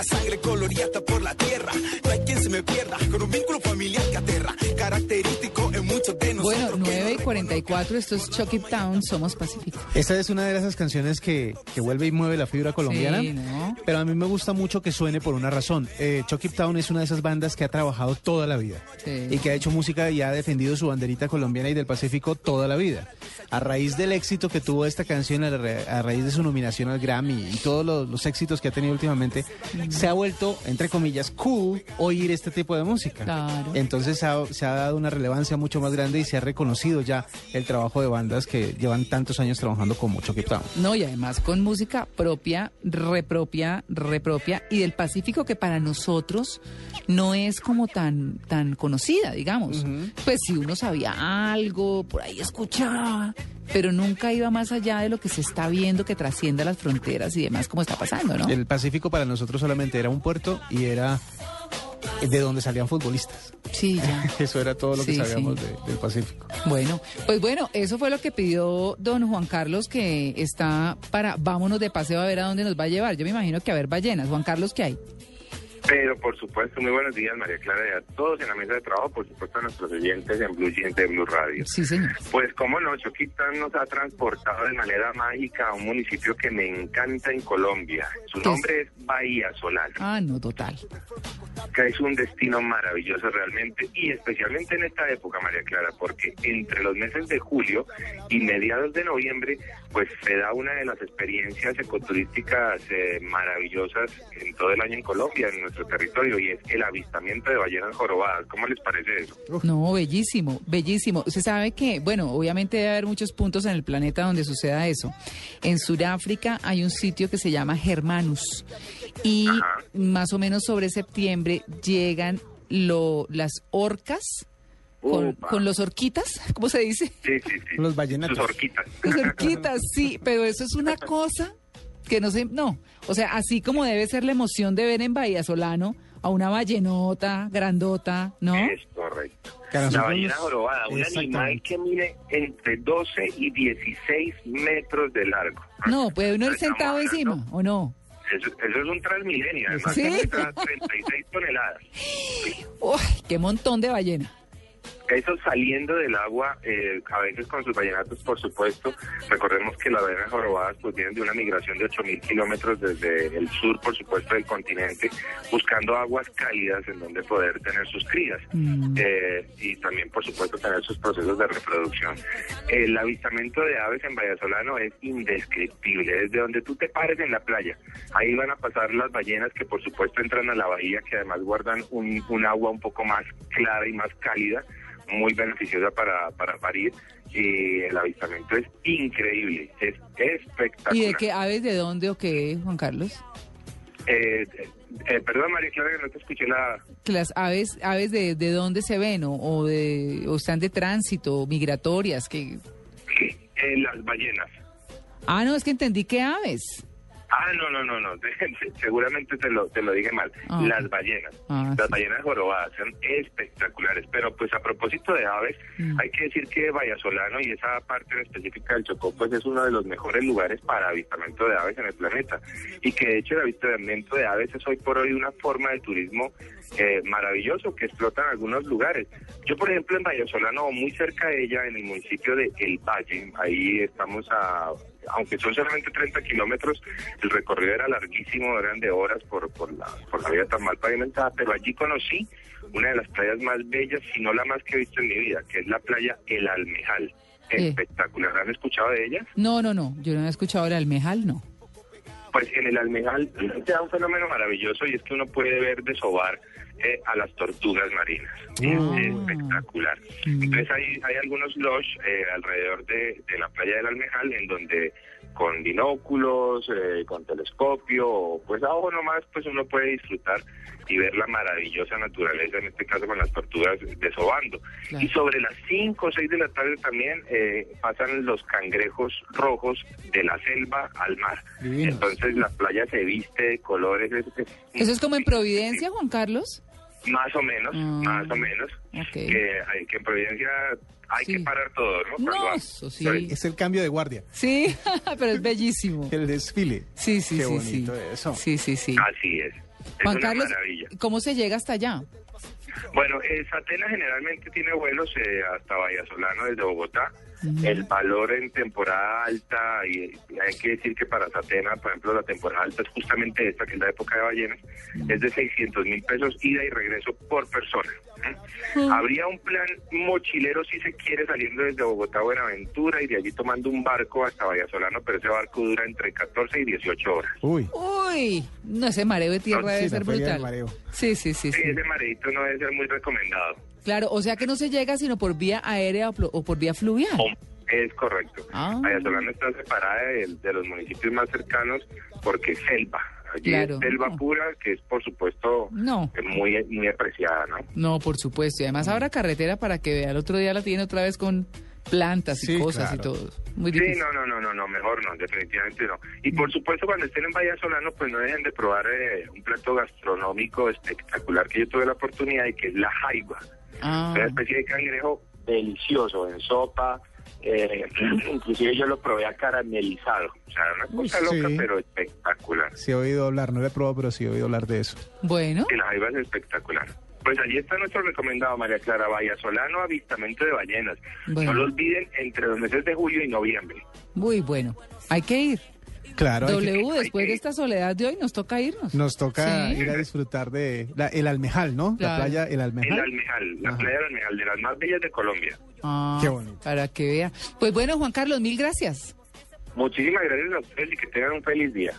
La sangre colorida hasta por la tierra. No hay quien se me pierda, con un vínculo familiar que aterra. Característico 44, esto es Chucky Town, Somos Pacífico. Esta es una de esas canciones que, que vuelve y mueve la fibra colombiana. Sí, ¿no? Pero a mí me gusta mucho que suene por una razón. Eh, Chucky Town es una de esas bandas que ha trabajado toda la vida. Sí. Y que ha hecho música y ha defendido su banderita colombiana y del Pacífico toda la vida. A raíz del éxito que tuvo esta canción, a, ra- a raíz de su nominación al Grammy y todos los, los éxitos que ha tenido últimamente, se ha vuelto, entre comillas, cool oír este tipo de música. Claro. Entonces ha- se ha dado una relevancia mucho más grande y se ha reconocido ya el trabajo de bandas que llevan tantos años trabajando como Chucky Town. No, y además con música propia, repropia, repropia, y del Pacífico que para nosotros no es como tan, tan conocida, digamos. Pues si uno sabía algo, por ahí escuchaba, pero nunca iba más allá de lo que se está viendo que trasciende las fronteras y demás, como está pasando, ¿no? El Pacífico para nosotros solamente era un puerto y era de donde salían futbolistas. Sí, ya. Eso era todo lo que Sí, sabíamos sí. de- del Pacífico. Bueno, pues bueno, eso fue lo que pidió don Juan Carlos, que está para vámonos de paseo a ver a dónde nos va a llevar. Yo me imagino que a ver ballenas. Juan Carlos, ¿qué hay? Pero por supuesto, muy buenos días María Clara y a todos en la mesa de trabajo, por supuesto a nuestros oyentes en Blue Jeans de Blue Radio. Sí, señor. Pues cómo no, Choquita nos ha transportado de manera mágica a un municipio que me encanta en Colombia. Su nombre es Bahía Solano, Ah, no, total. que es un destino maravilloso realmente y especialmente en esta época, María Clara, porque entre los meses de julio y mediados de noviembre, pues se da una de las experiencias ecoturísticas eh, maravillosas en todo el año en Colombia, en nuestro territorio, y es el avistamiento de ballenas jorobadas. ¿Cómo les parece eso? No, bellísimo, bellísimo. Usted sabe que, bueno, obviamente debe haber muchos puntos en el planeta donde suceda eso. En Sudáfrica hay un sitio que se llama Germanus y Ajá. más o menos sobre septiembre llegan lo, las orcas con, los orquitas, ¿cómo se dice? Sí, sí, sí. Los vallenatos. Sus horquitas. Las orquitas, sí, pero eso es una cosa que no sé, no. O sea, así como debe ser la emoción de ver en Bahía Solano a una ballenota grandota, ¿no? Es correcto. La ballena jorobada, un animal que mide entre 12 y 16 metros de largo. No, puede uno ir sentado encima, ¿o no? Eso, eso es un transmilenio, además ¿Sí? que pesa 36 toneladas. Uy, qué montón de ballena. Eso saliendo del agua, eh, a veces con sus ballenatos, por supuesto. Recordemos que las ballenas jorobadas pues vienen de una migración de 8.000 kilómetros desde el sur, por supuesto, del continente, buscando aguas cálidas en donde poder tener sus crías. Mm. Eh, y también, por supuesto, tener sus procesos de reproducción. El avistamiento de aves en Vallasolano es indescriptible. Desde donde tú te pares en la playa, ahí van a pasar las ballenas que, por supuesto, entran a la bahía, que además guardan un, un agua un poco más clara y más cálida, muy beneficiosa para, para parir. Y el avistamiento es increíble, es espectacular. ¿Y de qué aves de dónde o qué, Juan Carlos? Eh, eh, perdón, María Clara, que no te escuché. Que las aves, aves de, de dónde se ven o, o de o están de tránsito, migratorias, que eh, las ballenas. Ah, no, es que entendí que aves. Ah, no, no, no, no. Seguramente te lo, te lo dije mal. Ah. Las ballenas. Ah, Las sí. ballenas jorobadas son espectaculares. Pero pues a propósito de aves, Mm. hay que decir que Vallasolano y esa parte en específica del Chocó pues es uno de los mejores lugares para avistamiento de aves en el planeta. Y que de hecho el avistamiento de aves es hoy por hoy una forma de turismo eh, maravilloso que explota en algunos lugares. Yo, por ejemplo, en Vallasolano, o muy cerca de ella, en el municipio de El Valle, ahí estamos a, aunque son solamente 30 kilómetros, el recorrido era larguísimo, eran de horas por, por, la, por la vía tan mal pavimentada, pero allí conocí una de las playas más bellas, si no la más que he visto en mi vida, que es la playa El Almejal. Espectacular, ¿han escuchado de ella? No, no, no, yo no he escuchado el almejal, no. Pues en el Almejal da un fenómeno maravilloso y es que uno puede ver desovar eh, a las tortugas marinas. Es espectacular. Entonces hay, hay algunos lodge eh, alrededor de, de la playa del Almejal en donde con binóculos, eh, con telescopio, o pues a ojo nomás, pues uno puede disfrutar y ver la maravillosa naturaleza, en este caso con las tortugas desobando. Claro. Y sobre las 5 o 6 de la tarde también eh, pasan los cangrejos rojos de la selva al mar. Divinos. Entonces la playa se viste de colores. es- es- ¿Eso es como en Providencia, Juan Carlos? Más o menos, Ah. más o menos. Ok. Que, hay- que en Providencia hay Sí. que parar todo, ¿no? No, eso sí. Es el cambio de guardia, Sí, pero es bellísimo. el desfile. Sí, sí, Qué sí, bonito sí. eso. Sí, sí, sí. Así es. Es Juan una Carlos, maravilla. ¿cómo se llega hasta allá? Bueno, eh, Satena generalmente tiene vuelos eh, hasta Vallasolano desde Bogotá. El valor en temporada alta, y, y hay que decir que para Satena, por ejemplo, la temporada alta es justamente esta, que es la época de ballenas, es de 600 mil pesos ida y regreso por persona. ¿eh? Habría un plan mochilero si se quiere saliendo desde Bogotá a Buenaventura y de allí tomando un barco hasta Vallasolano, pero ese barco dura entre 14 y 18 horas. Uy, Uy, no, ese mareo de tierra No, debe ser brutal. mareo. Sí, sí, sí, Sí, sí. ese mareito no debe ser muy recomendado. Claro, o sea que no se llega sino por vía aérea o, por vía fluvial. Es correcto. Ah. Vallasolano está separada de, de los municipios más cercanos porque es selva. Allí Claro. es selva No. pura, que es por supuesto No. eh, muy, muy apreciada, ¿no? No, por supuesto. Y además habrá carretera para que vea. El otro día la tiene otra vez con plantas y Sí, cosas y todo. Muy Sí, difícil. no, no, no, no, no, mejor no, definitivamente no. Y por supuesto cuando estén en Vallasolano, pues no dejen de probar eh, un plato gastronómico espectacular que yo tuve la oportunidad y que es la jaiba. Ah, Una especie de cangrejo delicioso en sopa, eh, inclusive yo lo probé a caramelizado, o sea, una cosa loca sí. pero espectacular. sí he oído hablar, no lo he probado, pero sí he oído hablar de eso. bueno. Y la jaiba es espectacular. Pues allí está nuestro recomendado, María Clara Vallasolano, avistamiento de ballenas. Bueno. No lo olviden entre los meses de julio y noviembre. Muy bueno. Hay que ir. Claro, que- W, después de esta soledad de hoy nos toca irnos. nos toca Sí. ir a disfrutar de la- el Almejal, ¿no? Claro. La playa El Almejal. El Almejal, la Ajá. playa del Almejal, de las más bellas de Colombia. Ah, Qué bonito. Para que vea. Pues bueno, Juan Carlos, mil gracias. Muchísimas gracias a ustedes y que tengan un feliz día.